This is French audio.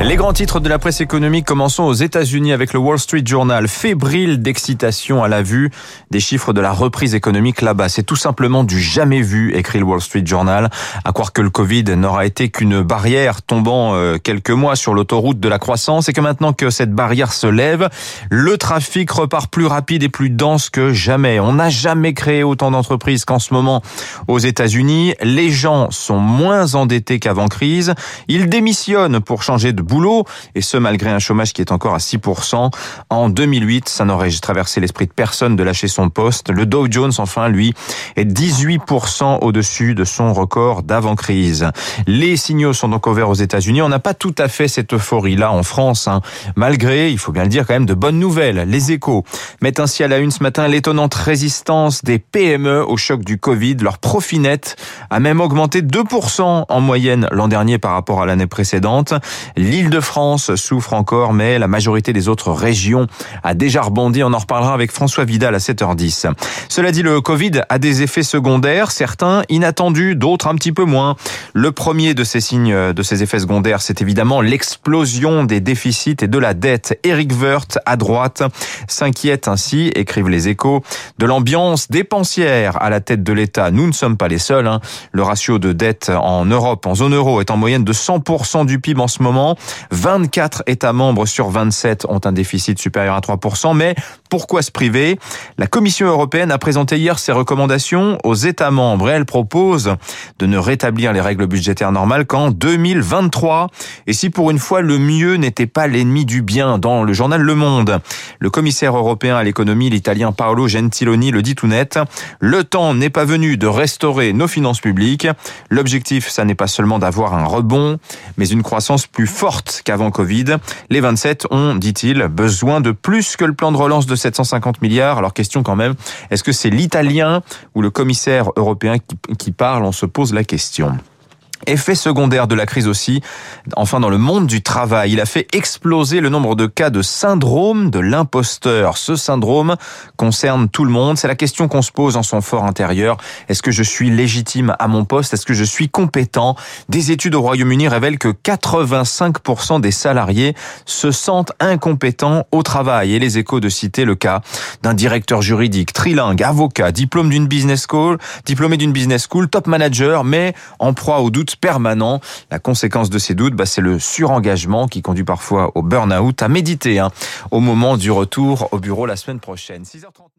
Les grands titres de la presse économique commençons aux États-Unis avec le Wall Street Journal, fébrile d'excitation à la vue des chiffres de la reprise économique là-bas. C'est tout simplement du jamais vu, écrit le Wall Street Journal, à croire que le Covid n'aura été qu'une barrière tombant euh, quelques mois sur l'autoroute de la croissance et que maintenant que cette barrière se lève, le trafic repart plus rapide et plus dense que jamais. On n'a jamais créé autant d'entreprises qu'en ce moment aux États-Unis. Les gens sont moins endettés qu'avant crise. Ils démissionnent pour changer de boulot, et ce malgré un chômage qui est encore à 6%. En 2008, ça n'aurait traversé l'esprit de personne de lâcher son poste. Le Dow Jones, enfin, lui, est 18% au-dessus de son record d'avant-crise. Les signaux sont donc ouverts aux États-Unis. On n'a pas tout à fait cette euphorie-là en France, hein. malgré, il faut bien le dire, quand même de bonnes nouvelles. Les échos mettent ainsi à la une ce matin l'étonnante résistance des PME au choc du Covid. Leur profit net a même augmenté 2% en moyenne l'an dernier par rapport à l'année précédente. L'Île-de-France souffre encore, mais la majorité des autres régions a déjà rebondi. On en reparlera avec François Vidal à 7h10. Cela dit, le Covid a des effets secondaires, certains inattendus, d'autres un petit peu moins. Le premier de ces signes, de ces effets secondaires, c'est évidemment l'explosion des déficits et de la dette. Eric Woerth, à droite, s'inquiète ainsi, écrivent les échos, de l'ambiance dépensière à la tête de l'État. Nous ne sommes pas les seuls. Hein. Le ratio de dette en Europe, en zone euro, est en moyenne de 100% du PIB en ce moment. 24 États membres sur 27 ont un déficit supérieur à 3%. Mais pourquoi se priver? La Commission européenne a présenté hier ses recommandations aux États membres et elle propose de ne rétablir les règles budgétaires normales qu'en 2023. Et si pour une fois le mieux n'était pas l'ennemi du bien dans le journal Le Monde, le commissaire européen à l'économie, l'italien Paolo Gentiloni, le dit tout net, le temps n'est pas venu de restaurer nos finances publiques. L'objectif, ça n'est pas seulement d'avoir un rebond, mais une croissance plus forte qu'avant Covid. Les 27 ont, dit-il, besoin de plus que le plan de relance de 750 milliards. Alors question quand même, est-ce que c'est l'italien ou le commissaire européen qui, parle? On se pose la question. Effet secondaire de la crise aussi, enfin dans le monde du travail, il a fait exploser le nombre de cas de syndrome de l'imposteur. Ce syndrome concerne tout le monde. C'est la question qu'on se pose en son fort intérieur. Est-ce que je suis légitime à mon poste? Est-ce que je suis compétent? Des études au Royaume-Uni révèlent que 85% des salariés se sentent incompétents au travail. Et les échos de citer le cas d'un directeur juridique, trilingue, avocat, diplôme d'une business school, diplômé d'une business school, top manager, mais en proie au permanent. La conséquence de ces doutes, bah, c'est le surengagement qui conduit parfois au burn-out. À méditer hein, au moment du retour au bureau la semaine prochaine. 6h30.